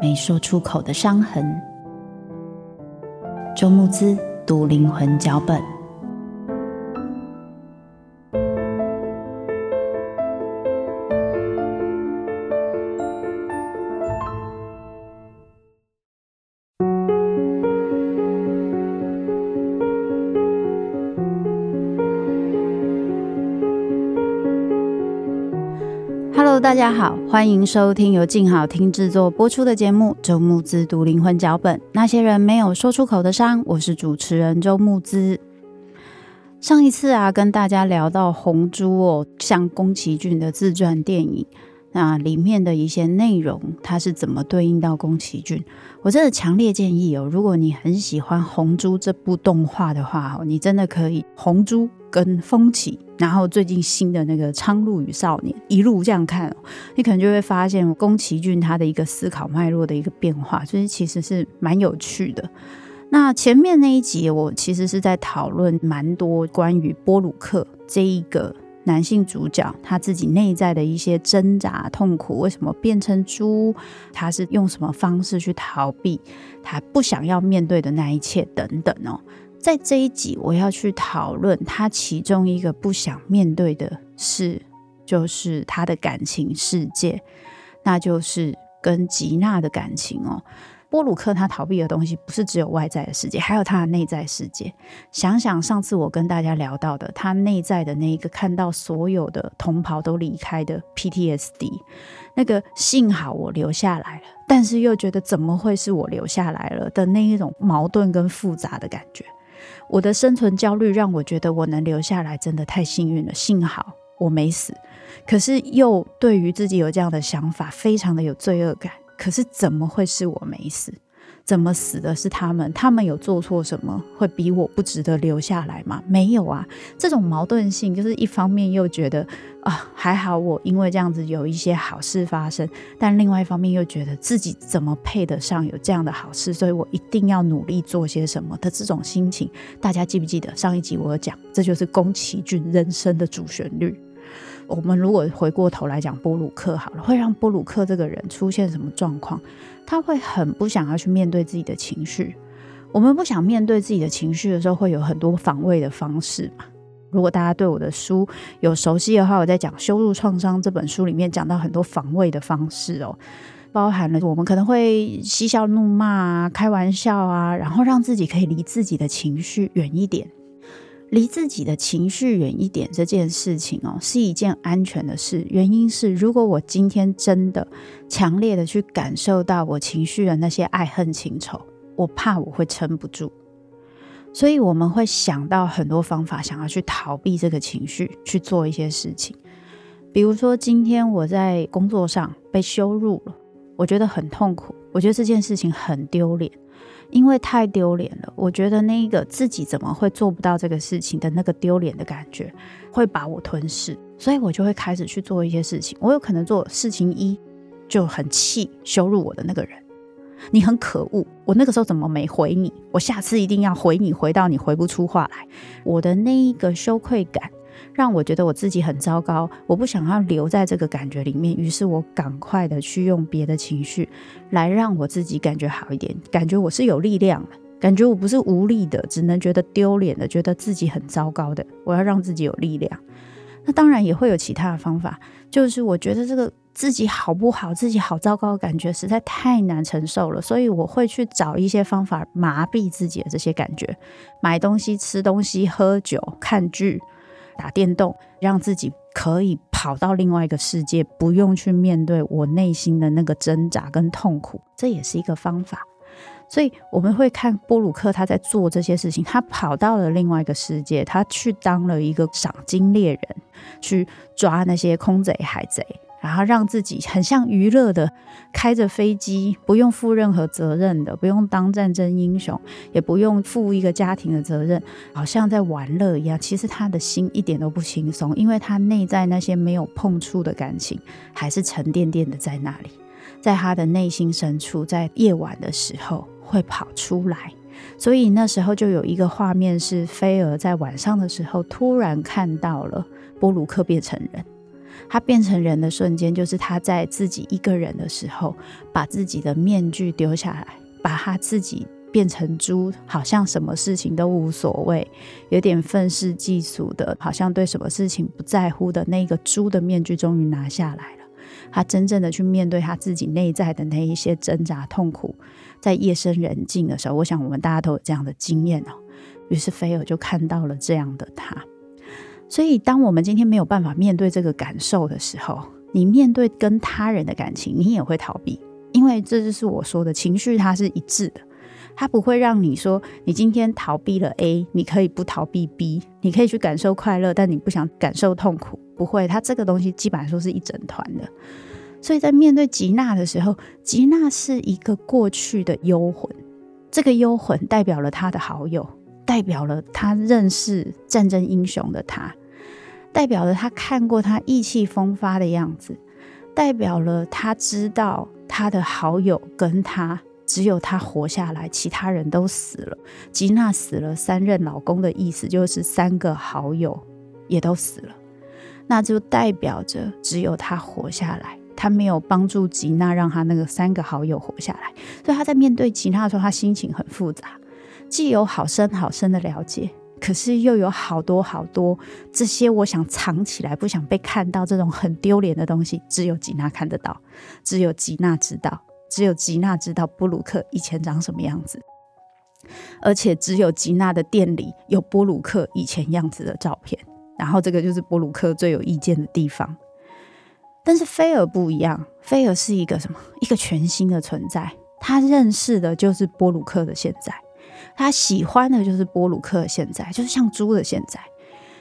没说出口的伤痕。周慕姿。读灵魂脚本。Hello，大家好，欢迎收听由静好听制作播出的节目《周牧之读灵魂脚本》。那些人没有说出口的伤，我是主持人周牧之。上一次啊，跟大家聊到红猪哦，像宫崎骏的自传电影，那里面的一些内容，它是怎么对应到宫崎骏？我真的强烈建议哦，如果你很喜欢红猪这部动画的话哦，你真的可以红猪。跟风起，然后最近新的那个《苍鹭与少年》一路这样看，你可能就会发现宫崎骏他的一个思考脉络的一个变化，所以其实是蛮有趣的。那前面那一集，我其实是在讨论蛮多关于波鲁克这一个男性主角他自己内在的一些挣扎、痛苦，为什么变成猪？他是用什么方式去逃避他不想要面对的那一切等等哦。在这一集，我要去讨论他其中一个不想面对的事，就是他的感情世界，那就是跟吉娜的感情哦。波鲁克他逃避的东西不是只有外在的世界，还有他的内在世界。想想上次我跟大家聊到的，他内在的那一个看到所有的同袍都离开的 PTSD，那个幸好我留下来了，但是又觉得怎么会是我留下来了的那一种矛盾跟复杂的感觉。我的生存焦虑让我觉得我能留下来真的太幸运了，幸好我没死。可是又对于自己有这样的想法，非常的有罪恶感。可是怎么会是我没死？怎么死的是他们？他们有做错什么，会比我不值得留下来吗？没有啊，这种矛盾性就是一方面又觉得啊，还好我因为这样子有一些好事发生，但另外一方面又觉得自己怎么配得上有这样的好事，所以我一定要努力做些什么的这种心情。大家记不记得上一集我有讲，这就是宫崎骏人生的主旋律。我们如果回过头来讲波鲁克好了，会让波鲁克这个人出现什么状况？他会很不想要去面对自己的情绪。我们不想面对自己的情绪的时候，会有很多防卫的方式嘛。如果大家对我的书有熟悉的话，我在讲《羞辱创伤》这本书里面讲到很多防卫的方式哦，包含了我们可能会嬉笑怒骂啊、开玩笑啊，然后让自己可以离自己的情绪远一点。离自己的情绪远一点这件事情哦，是一件安全的事。原因是，如果我今天真的强烈的去感受到我情绪的那些爱恨情仇，我怕我会撑不住。所以我们会想到很多方法，想要去逃避这个情绪，去做一些事情。比如说，今天我在工作上被羞辱了，我觉得很痛苦，我觉得这件事情很丢脸。因为太丢脸了，我觉得那一个自己怎么会做不到这个事情的那个丢脸的感觉会把我吞噬，所以我就会开始去做一些事情。我有可能做事情一就很气羞辱我的那个人，你很可恶，我那个时候怎么没回你？我下次一定要回你，回到你回不出话来。我的那一个羞愧感，让我觉得我自己很糟糕，我不想要留在这个感觉里面，于是我赶快的去用别的情绪来让我自己感觉好一点，感觉我是有力量的，感觉我不是无力的，只能觉得丢脸的，觉得自己很糟糕的，我要让自己有力量。那当然也会有其他的方法，就是我觉得这个。自己好不好？自己好糟糕的感觉实在太难承受了，所以我会去找一些方法麻痹自己的这些感觉，买东西、吃东西、喝酒、看剧、打电动，让自己可以跑到另外一个世界，不用去面对我内心的那个挣扎跟痛苦，这也是一个方法。所以我们会看波鲁克他在做这些事情，他跑到了另外一个世界，他去当了一个赏金猎人，去抓那些空贼海贼，然后让自己很像娱乐的开着飞机，不用负任何责任的，不用当战争英雄，也不用负一个家庭的责任，好像在玩乐一样。其实他的心一点都不轻松，因为他内在那些没有碰触的感情，还是沉甸甸的在那里，在他的内心深处，在夜晚的时候。会跑出来，所以那时候就有一个画面是菲儿在晚上的时候突然看到了波鲁克变成人。他变成人的瞬间，就是他在自己一个人的时候，把自己的面具丢下来，把他自己变成猪，好像什么事情都无所谓，有点愤世嫉俗的，好像对什么事情不在乎的那个猪的面具，终于拿下来了。他真正的去面对他自己内在的那一些挣扎痛苦。在夜深人静的时候，我想我们大家都有这样的经验哦。于是菲尔就看到了这样的他。所以，当我们今天没有办法面对这个感受的时候，你面对跟他人的感情，你也会逃避，因为这就是我说的情绪，它是一致的，它不会让你说你今天逃避了 A，你可以不逃避 B，你可以去感受快乐，但你不想感受痛苦，不会，它这个东西基本上说是一整团的。所以在面对吉娜的时候，吉娜是一个过去的幽魂，这个幽魂代表了他的好友，代表了他认识战争英雄的他，代表了他看过他意气风发的样子，代表了他知道他的好友跟他只有他活下来，其他人都死了。吉娜死了，三任老公的意思就是三个好友也都死了，那就代表着只有他活下来。他没有帮助吉娜，让他那个三个好友活下来，所以他在面对吉娜的时候，他心情很复杂，既有好深好深的了解，可是又有好多好多这些我想藏起来，不想被看到这种很丢脸的东西，只有吉娜看得到，只有吉娜知道，只有吉娜知道波鲁克以前长什么样子，而且只有吉娜的店里有波鲁克以前样子的照片，然后这个就是波鲁克最有意见的地方。但是菲尔不一样，菲尔是一个什么？一个全新的存在。他认识的就是波鲁克的现在，他喜欢的就是波鲁克现在，就是像猪的现在。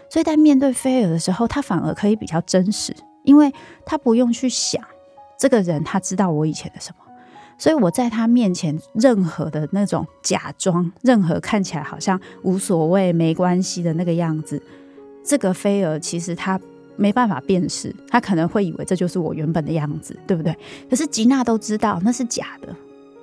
所以在面对菲尔的时候，他反而可以比较真实，因为他不用去想这个人，他知道我以前的什么。所以我在他面前，任何的那种假装，任何看起来好像无所谓、没关系的那个样子，这个菲尔其实他。没办法辨识，他可能会以为这就是我原本的样子，对不对？可是吉娜都知道那是假的，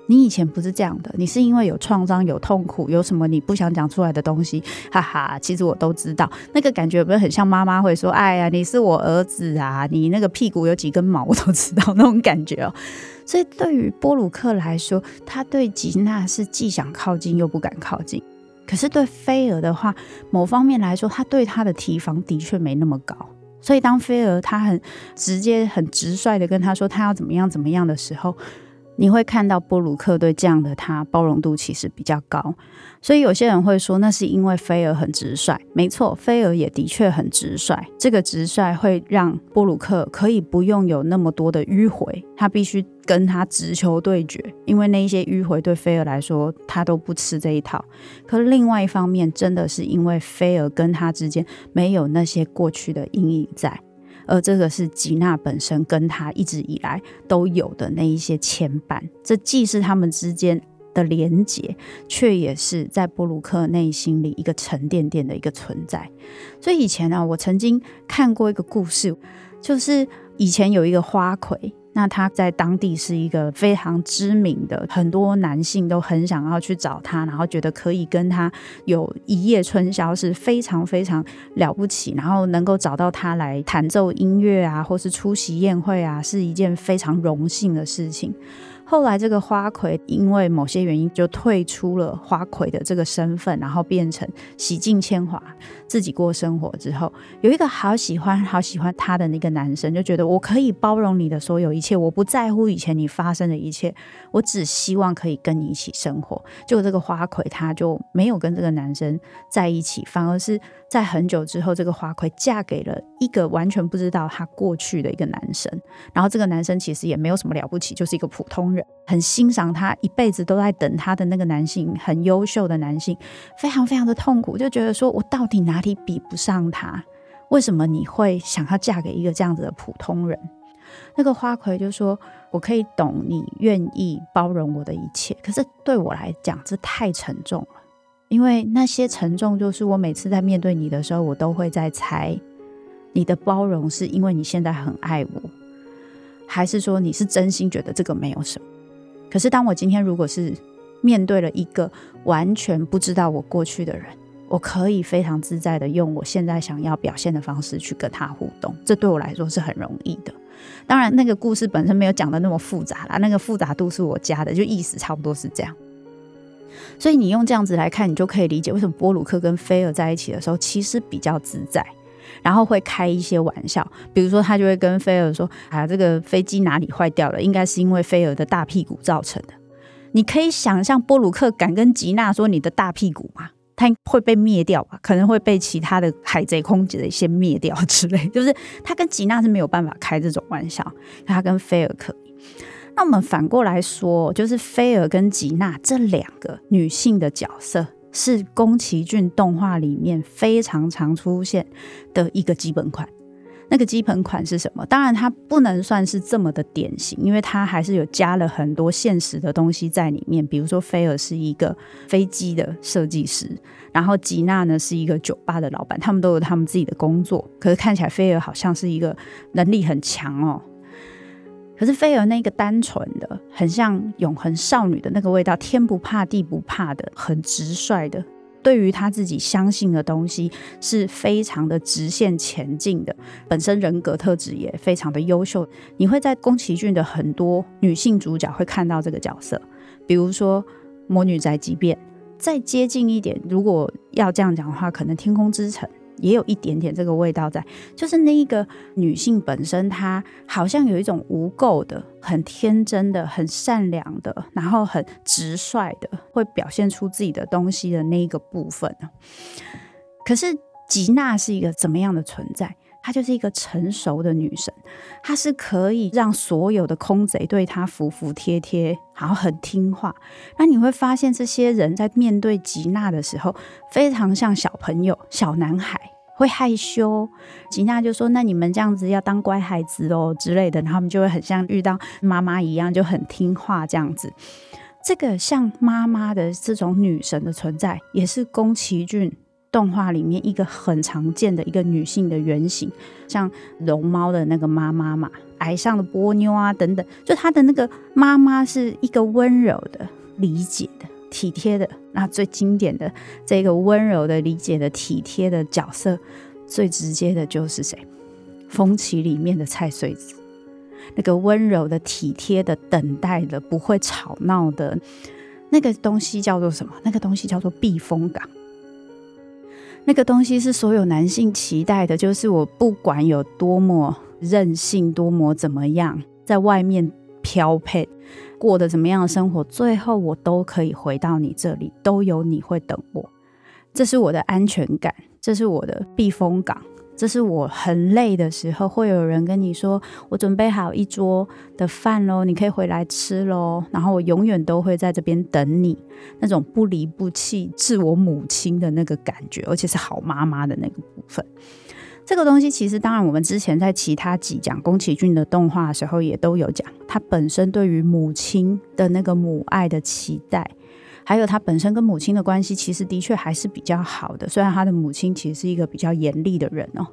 你以前不是这样的，你是因为有创伤、有痛苦、有什么你不想讲出来的东西，哈哈。其实我都知道，那个感觉有没有很像妈妈会说：“哎呀，你是我儿子啊，你那个屁股有几根毛，我都知道那种感觉哦。”所以对于波鲁克来说，他对吉娜是既想靠近又不敢靠近。可是对菲尔的话，某方面来说，他对他的提防的确没那么高。所以，当菲儿他很直接、很直率的跟他说他要怎么样、怎么样的时候，你会看到布鲁克对这样的他包容度其实比较高。所以，有些人会说那是因为菲儿很直率。没错，菲儿也的确很直率。这个直率会让布鲁克可以不用有那么多的迂回，他必须。跟他直球对决，因为那一些迂回对菲尔来说，他都不吃这一套。可另外一方面，真的是因为菲尔跟他之间没有那些过去的阴影在，而这个是吉娜本身跟他一直以来都有的那一些牵绊。这既是他们之间的连结，却也是在布鲁克内心里一个沉甸甸的一个存在。所以以前呢、啊，我曾经看过一个故事，就是以前有一个花魁。那他在当地是一个非常知名的，很多男性都很想要去找他，然后觉得可以跟他有一夜春宵是非常非常了不起，然后能够找到他来弹奏音乐啊，或是出席宴会啊，是一件非常荣幸的事情。后来，这个花魁因为某些原因就退出了花魁的这个身份，然后变成洗尽铅华，自己过生活之后，有一个好喜欢、好喜欢他的那个男生，就觉得我可以包容你的所有一切，我不在乎以前你发生的一切，我只希望可以跟你一起生活。结果这个花魁他就没有跟这个男生在一起，反而是在很久之后，这个花魁嫁给了一个完全不知道他过去的一个男生，然后这个男生其实也没有什么了不起，就是一个普通人。很欣赏他，一辈子都在等他的那个男性，很优秀的男性，非常非常的痛苦，就觉得说我到底哪哪里比不上他？为什么你会想要嫁给一个这样子的普通人？那个花魁就说：“我可以懂你愿意包容我的一切，可是对我来讲，这太沉重了，因为那些沉重就是我每次在面对你的时候，我都会在猜，你的包容是因为你现在很爱我。”还是说你是真心觉得这个没有什么？可是当我今天如果是面对了一个完全不知道我过去的人，我可以非常自在的用我现在想要表现的方式去跟他互动，这对我来说是很容易的。当然，那个故事本身没有讲的那么复杂啦，那个复杂度是我加的，就意思差不多是这样。所以你用这样子来看，你就可以理解为什么波鲁克跟菲尔在一起的时候其实比较自在。然后会开一些玩笑，比如说他就会跟菲尔说：“啊，这个飞机哪里坏掉了？应该是因为菲尔的大屁股造成的。”你可以想象波鲁克敢跟吉娜说你的大屁股吗？他会被灭掉吧？可能会被其他的海贼空姐的先灭掉之类。就是他跟吉娜是没有办法开这种玩笑，他跟菲尔可以。那我们反过来说，就是菲尔跟吉娜这两个女性的角色。是宫崎骏动画里面非常常出现的一个基本款。那个基本款是什么？当然，它不能算是这么的典型，因为它还是有加了很多现实的东西在里面。比如说，菲尔是一个飞机的设计师，然后吉娜呢是一个酒吧的老板，他们都有他们自己的工作。可是看起来，菲尔好像是一个能力很强哦。可是菲尔那个单纯的，很像永恒少女的那个味道，天不怕地不怕的，很直率的，对于他自己相信的东西是非常的直线前进的，本身人格特质也非常的优秀。你会在宫崎骏的很多女性主角会看到这个角色，比如说《魔女宅急便》，再接近一点，如果要这样讲的话，可能《天空之城》。也有一点点这个味道在，就是那一个女性本身，她好像有一种无垢的、很天真的、很善良的，然后很直率的，会表现出自己的东西的那一个部分。可是吉娜是一个怎么样的存在？她就是一个成熟的女神，她是可以让所有的空贼对她服服帖帖，然后很听话。那你会发现，这些人在面对吉娜的时候，非常像小朋友、小男孩，会害羞。吉娜就说：“那你们这样子要当乖孩子哦之类的。”然后他们就会很像遇到妈妈一样，就很听话这样子。这个像妈妈的这种女神的存在，也是宫崎骏。动画里面一个很常见的一个女性的原型，像龙猫的那个妈妈嘛，矮上的波妞啊等等，就她的那个妈妈是一个温柔的、理解的、体贴的。那最经典的这个温柔的、理解的、体贴的角色，最直接的就是谁？风起里面的菜穗子，那个温柔的、体贴的、等待的、不会吵闹的那个东西叫做什么？那个东西叫做避风港。那个东西是所有男性期待的，就是我不管有多么任性，多么怎么样，在外面飘配，过得怎么样的生活，最后我都可以回到你这里，都有你会等我，这是我的安全感，这是我的避风港。这是我很累的时候，会有人跟你说：“我准备好一桌的饭喽，你可以回来吃喽。”然后我永远都会在这边等你，那种不离不弃、是我母亲的那个感觉，而且是好妈妈的那个部分。这个东西其实，当然我们之前在其他集讲宫崎骏的动画的时候，也都有讲，他本身对于母亲的那个母爱的期待。还有他本身跟母亲的关系，其实的确还是比较好的。虽然他的母亲其实是一个比较严厉的人哦，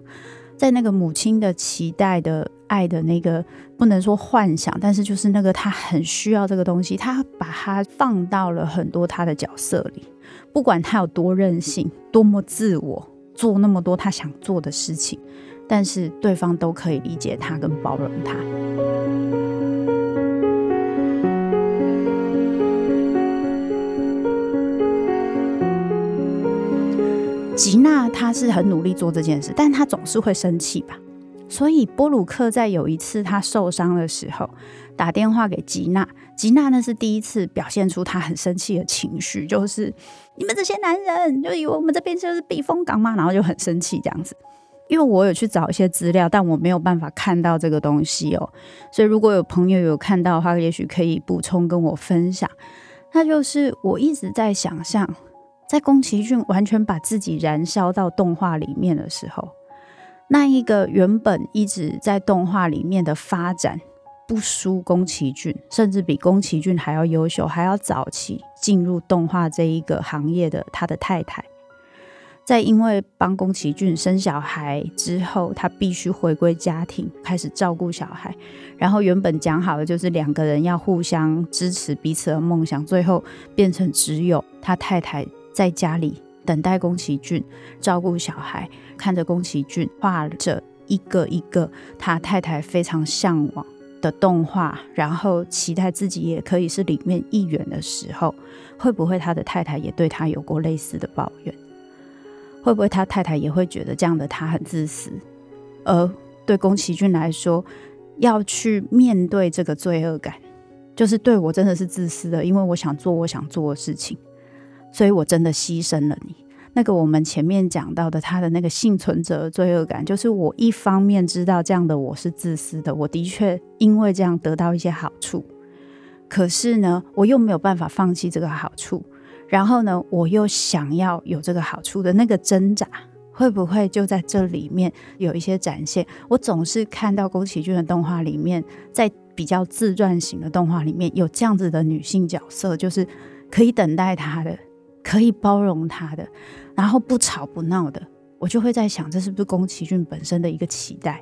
在那个母亲的期待的爱的那个，不能说幻想，但是就是那个他很需要这个东西，他把它放到了很多他的角色里，不管他有多任性，多么自我，做那么多他想做的事情，但是对方都可以理解他跟包容他。吉娜她是很努力做这件事，但她总是会生气吧。所以波鲁克在有一次他受伤的时候打电话给吉娜，吉娜那是第一次表现出她很生气的情绪，就是你们这些男人就以为我们这边就是避风港嘛，然后就很生气这样子。因为我有去找一些资料，但我没有办法看到这个东西哦，所以如果有朋友有看到的话，也许可以补充跟我分享。那就是我一直在想象。在宫崎骏完全把自己燃烧到动画里面的时候，那一个原本一直在动画里面的发展不输宫崎骏，甚至比宫崎骏还要优秀、还要早期进入动画这一个行业的他的太太，在因为帮宫崎骏生小孩之后，他必须回归家庭，开始照顾小孩。然后原本讲好的就是两个人要互相支持彼此的梦想，最后变成只有他太太。在家里等待宫崎骏照顾小孩，看着宫崎骏画着一个一个他太太非常向往的动画，然后期待自己也可以是里面一员的时候，会不会他的太太也对他有过类似的抱怨？会不会他太太也会觉得这样的他很自私？而对宫崎骏来说，要去面对这个罪恶感，就是对我真的是自私的，因为我想做我想做的事情。所以我真的牺牲了你。那个我们前面讲到的他的那个幸存者的罪恶感，就是我一方面知道这样的我是自私的，我的确因为这样得到一些好处，可是呢，我又没有办法放弃这个好处，然后呢，我又想要有这个好处的那个挣扎，会不会就在这里面有一些展现？我总是看到宫崎骏的动画里面，在比较自传型的动画里面有这样子的女性角色，就是可以等待他的。可以包容他的，然后不吵不闹的，我就会在想，这是不是宫崎骏本身的一个期待？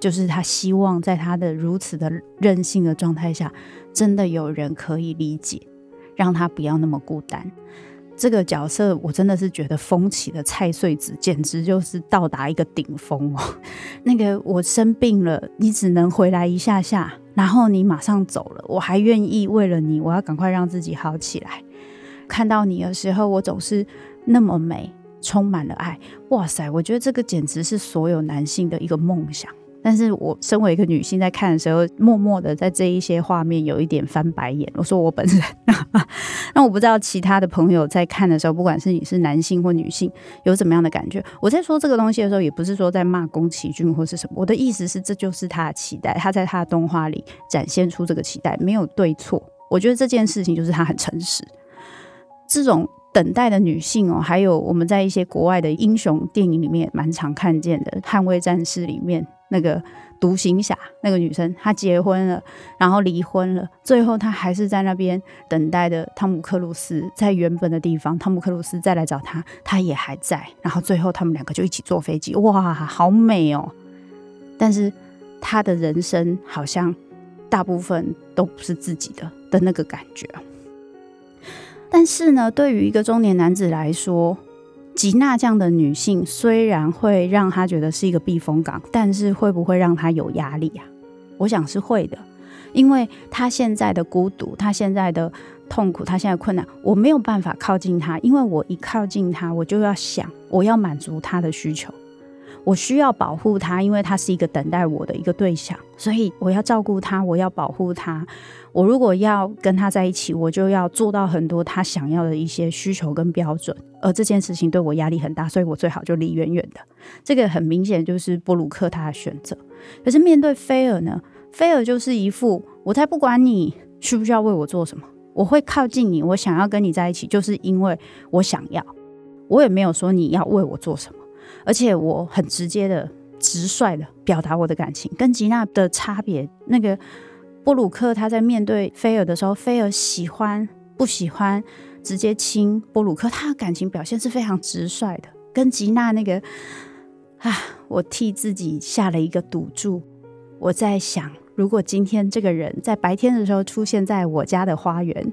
就是他希望在他的如此的任性的状态下，真的有人可以理解，让他不要那么孤单。这个角色，我真的是觉得风起的菜穗子简直就是到达一个顶峰哦。那个我生病了，你只能回来一下下，然后你马上走了，我还愿意为了你，我要赶快让自己好起来。看到你的时候，我总是那么美，充满了爱。哇塞，我觉得这个简直是所有男性的一个梦想。但是我身为一个女性，在看的时候，默默的在这一些画面有一点翻白眼。我说我本人，那我不知道其他的朋友在看的时候，不管是你是男性或女性，有怎么样的感觉。我在说这个东西的时候，也不是说在骂宫崎骏或是什么。我的意思是，这就是他的期待，他在他的动画里展现出这个期待，没有对错。我觉得这件事情就是他很诚实。这种等待的女性哦，还有我们在一些国外的英雄电影里面蛮常看见的，《捍卫战士》里面那个独行侠那个女生，她结婚了，然后离婚了，最后她还是在那边等待的汤姆克鲁斯在原本的地方，汤姆克鲁斯再来找她，她也还在，然后最后他们两个就一起坐飞机，哇，好美哦！但是她的人生好像大部分都不是自己的的那个感觉。但是呢，对于一个中年男子来说，吉娜这样的女性虽然会让他觉得是一个避风港，但是会不会让他有压力啊？我想是会的，因为他现在的孤独，他现在的痛苦，他现在困难，我没有办法靠近他，因为我一靠近他，我就要想，我要满足他的需求。我需要保护他，因为他是一个等待我的一个对象，所以我要照顾他，我要保护他。我如果要跟他在一起，我就要做到很多他想要的一些需求跟标准，而这件事情对我压力很大，所以我最好就离远远的。这个很明显就是布鲁克他的选择。可是面对菲尔呢？菲尔就是一副我才不管你需不需要为我做什么，我会靠近你，我想要跟你在一起，就是因为我想要。我也没有说你要为我做什么。而且我很直接的、直率的表达我的感情，跟吉娜的差别。那个布鲁克他在面对菲尔的时候，菲尔喜欢不喜欢直接亲布鲁克，他的感情表现是非常直率的。跟吉娜那个啊，我替自己下了一个赌注。我在想，如果今天这个人在白天的时候出现在我家的花园。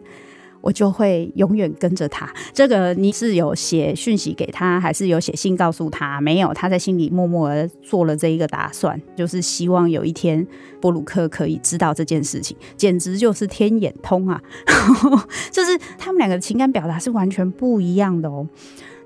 我就会永远跟着他。这个你是有写讯息给他，还是有写信告诉他？没有，他在心里默默的做了这一个打算，就是希望有一天波鲁克可以知道这件事情，简直就是天眼通啊！就是他们两个情感表达是完全不一样的哦。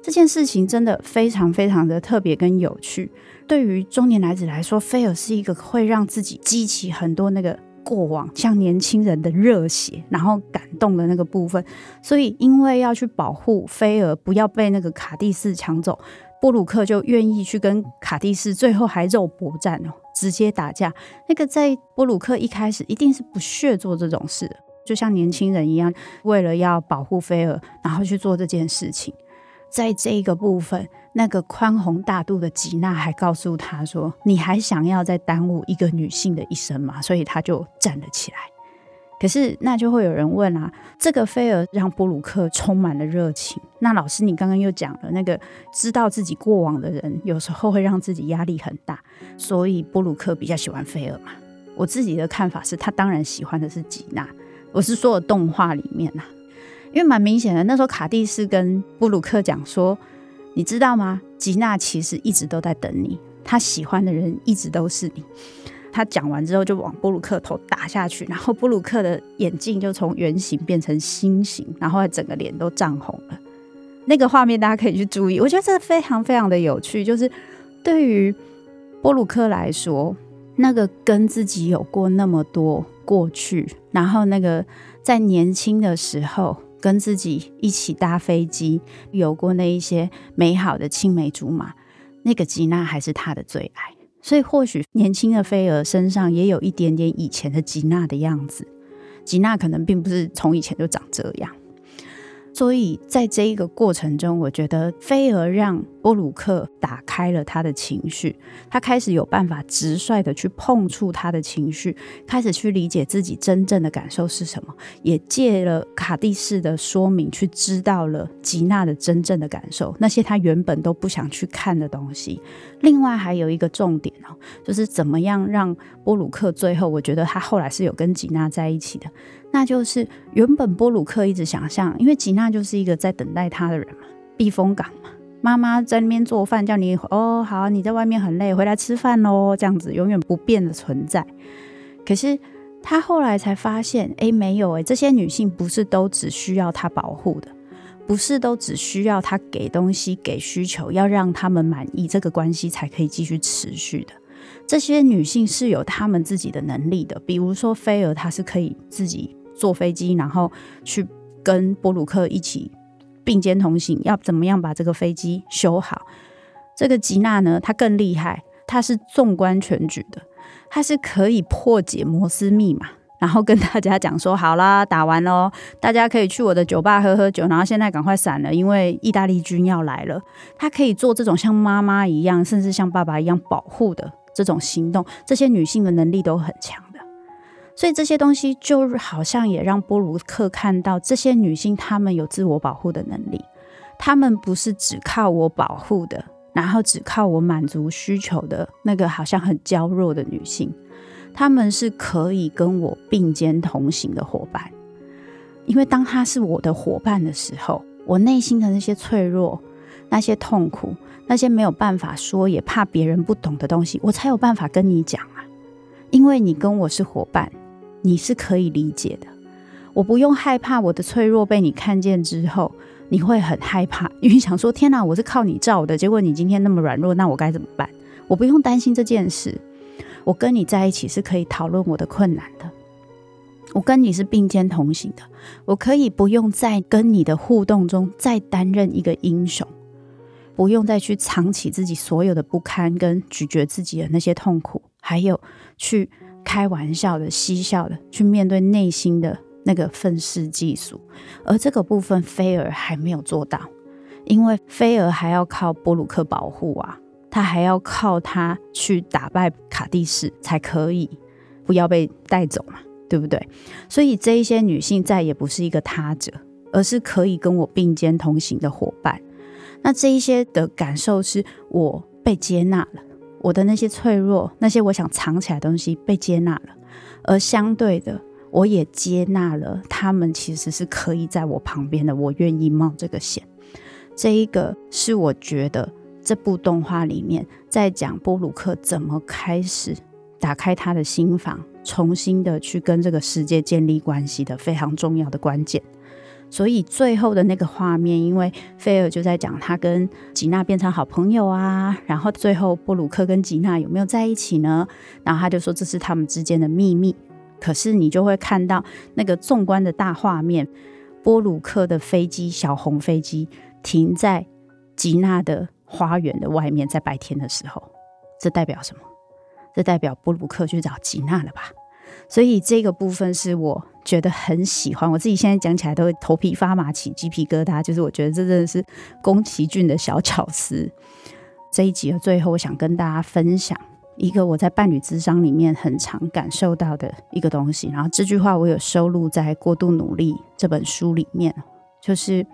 这件事情真的非常非常的特别跟有趣。对于中年男子来说，菲尔是一个会让自己激起很多那个。过往像年轻人的热血，然后感动的那个部分，所以因为要去保护菲儿不要被那个卡蒂斯抢走，波鲁克就愿意去跟卡蒂斯，最后还肉搏战哦，直接打架。那个在波鲁克一开始一定是不屑做这种事，就像年轻人一样，为了要保护菲儿，然后去做这件事情。在这个部分，那个宽宏大度的吉娜还告诉他说：“你还想要再耽误一个女性的一生吗？”所以他就站了起来。可是那就会有人问啊，这个菲尔让布鲁克充满了热情。那老师，你刚刚又讲了，那个知道自己过往的人，有时候会让自己压力很大。所以布鲁克比较喜欢菲尔嘛？我自己的看法是他当然喜欢的是吉娜。我是说的动画里面啊。因为蛮明显的，那时候卡蒂斯跟布鲁克讲说：“你知道吗？吉娜其实一直都在等你，她喜欢的人一直都是你。”他讲完之后，就往布鲁克头打下去，然后布鲁克的眼镜就从圆形变成心形，然后整个脸都涨红了。那个画面大家可以去注意，我觉得这非常非常的有趣。就是对于布鲁克来说，那个跟自己有过那么多过去，然后那个在年轻的时候。跟自己一起搭飞机，有过那一些美好的青梅竹马，那个吉娜还是他的最爱。所以或许年轻的菲儿身上也有一点点以前的吉娜的样子。吉娜可能并不是从以前就长这样。所以在这一个过程中，我觉得菲儿让波鲁克打开了他的情绪，他开始有办法直率的去碰触他的情绪，开始去理解自己真正的感受是什么，也借了卡蒂斯的说明，去知道了吉娜的真正的感受，那些他原本都不想去看的东西。另外还有一个重点哦，就是怎么样让波鲁克最后，我觉得他后来是有跟吉娜在一起的。那就是原本波鲁克一直想象，因为吉娜就是一个在等待他的人嘛，避风港嘛。妈妈在那边做饭，叫你哦，好，你在外面很累，回来吃饭喽，这样子永远不变的存在。可是他后来才发现，哎，没有哎，这些女性不是都只需要他保护的，不是都只需要他给东西、给需求，要让他们满意，这个关系才可以继续持续的。这些女性是有她们自己的能力的，比如说菲儿，她是可以自己。坐飞机，然后去跟波鲁克一起并肩同行，要怎么样把这个飞机修好？这个吉娜呢，她更厉害，她是纵观全局的，她是可以破解摩斯密码，然后跟大家讲说：好啦，打完喽，大家可以去我的酒吧喝喝酒，然后现在赶快闪了，因为意大利军要来了。她可以做这种像妈妈一样，甚至像爸爸一样保护的这种行动，这些女性的能力都很强。所以这些东西就好像也让波鲁克看到，这些女性她们有自我保护的能力，她们不是只靠我保护的，然后只靠我满足需求的那个好像很娇弱的女性，她们是可以跟我并肩同行的伙伴。因为当她是我的伙伴的时候，我内心的那些脆弱、那些痛苦、那些没有办法说也怕别人不懂的东西，我才有办法跟你讲啊，因为你跟我是伙伴。你是可以理解的，我不用害怕我的脆弱被你看见之后，你会很害怕，因为想说天哪，我是靠你罩的，结果你今天那么软弱，那我该怎么办？我不用担心这件事，我跟你在一起是可以讨论我的困难的，我跟你是并肩同行的，我可以不用在跟你的互动中再担任一个英雄，不用再去藏起自己所有的不堪跟咀嚼自己的那些痛苦，还有去。开玩笑的、嬉笑的去面对内心的那个愤世嫉俗，而这个部分菲儿还没有做到，因为菲儿还要靠波鲁克保护啊，他还要靠他去打败卡蒂斯才可以不要被带走嘛，对不对？所以这一些女性再也不是一个他者，而是可以跟我并肩同行的伙伴。那这一些的感受是我。被接纳了，我的那些脆弱，那些我想藏起来的东西被接纳了，而相对的，我也接纳了他们其实是可以在我旁边的，我愿意冒这个险。这一个是我觉得这部动画里面在讲波鲁克怎么开始打开他的心房，重新的去跟这个世界建立关系的非常重要的关键。所以最后的那个画面，因为菲尔就在讲他跟吉娜变成好朋友啊，然后最后布鲁克跟吉娜有没有在一起呢？然后他就说这是他们之间的秘密。可是你就会看到那个纵观的大画面，波鲁克的飞机，小红飞机停在吉娜的花园的外面，在白天的时候，这代表什么？这代表波鲁克去找吉娜了吧？所以这个部分是我觉得很喜欢，我自己现在讲起来都会头皮发麻、起鸡皮疙瘩。就是我觉得这真的是宫崎骏的小巧思。这一集的最后，我想跟大家分享一个我在伴侣咨商里面很常感受到的一个东西。然后这句话我有收录在《过度努力》这本书里面，就是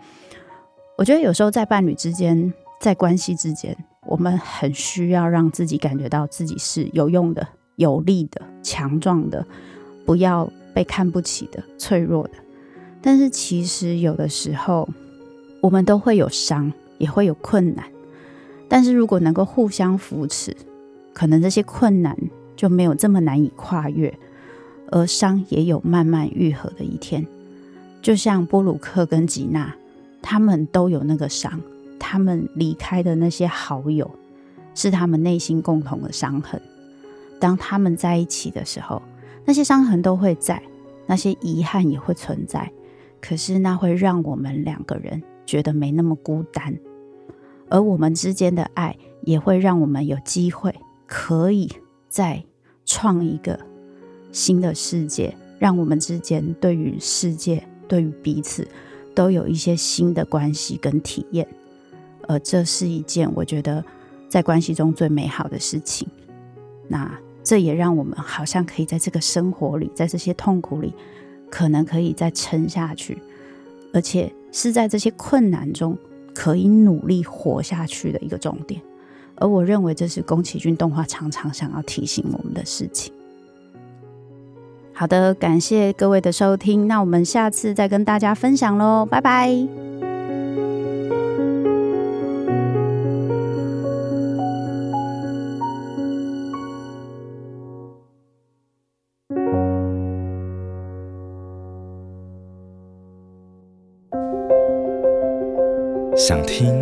我觉得有时候在伴侣之间，在关系之间，我们很需要让自己感觉到自己是有用的。有力的、强壮的，不要被看不起的、脆弱的。但是其实有的时候，我们都会有伤，也会有困难。但是如果能够互相扶持，可能这些困难就没有这么难以跨越，而伤也有慢慢愈合的一天。就像波鲁克跟吉娜，他们都有那个伤，他们离开的那些好友，是他们内心共同的伤痕。当他们在一起的时候，那些伤痕都会在，那些遗憾也会存在。可是那会让我们两个人觉得没那么孤单，而我们之间的爱也会让我们有机会可以再创一个新的世界，让我们之间对于世界、对于彼此都有一些新的关系跟体验。而这是一件我觉得在关系中最美好的事情。那这也让我们好像可以在这个生活里，在这些痛苦里，可能可以再撑下去，而且是在这些困难中可以努力活下去的一个重点。而我认为这是宫崎骏动画常常想要提醒我们的事情。好的，感谢各位的收听，那我们下次再跟大家分享喽，拜拜。想听、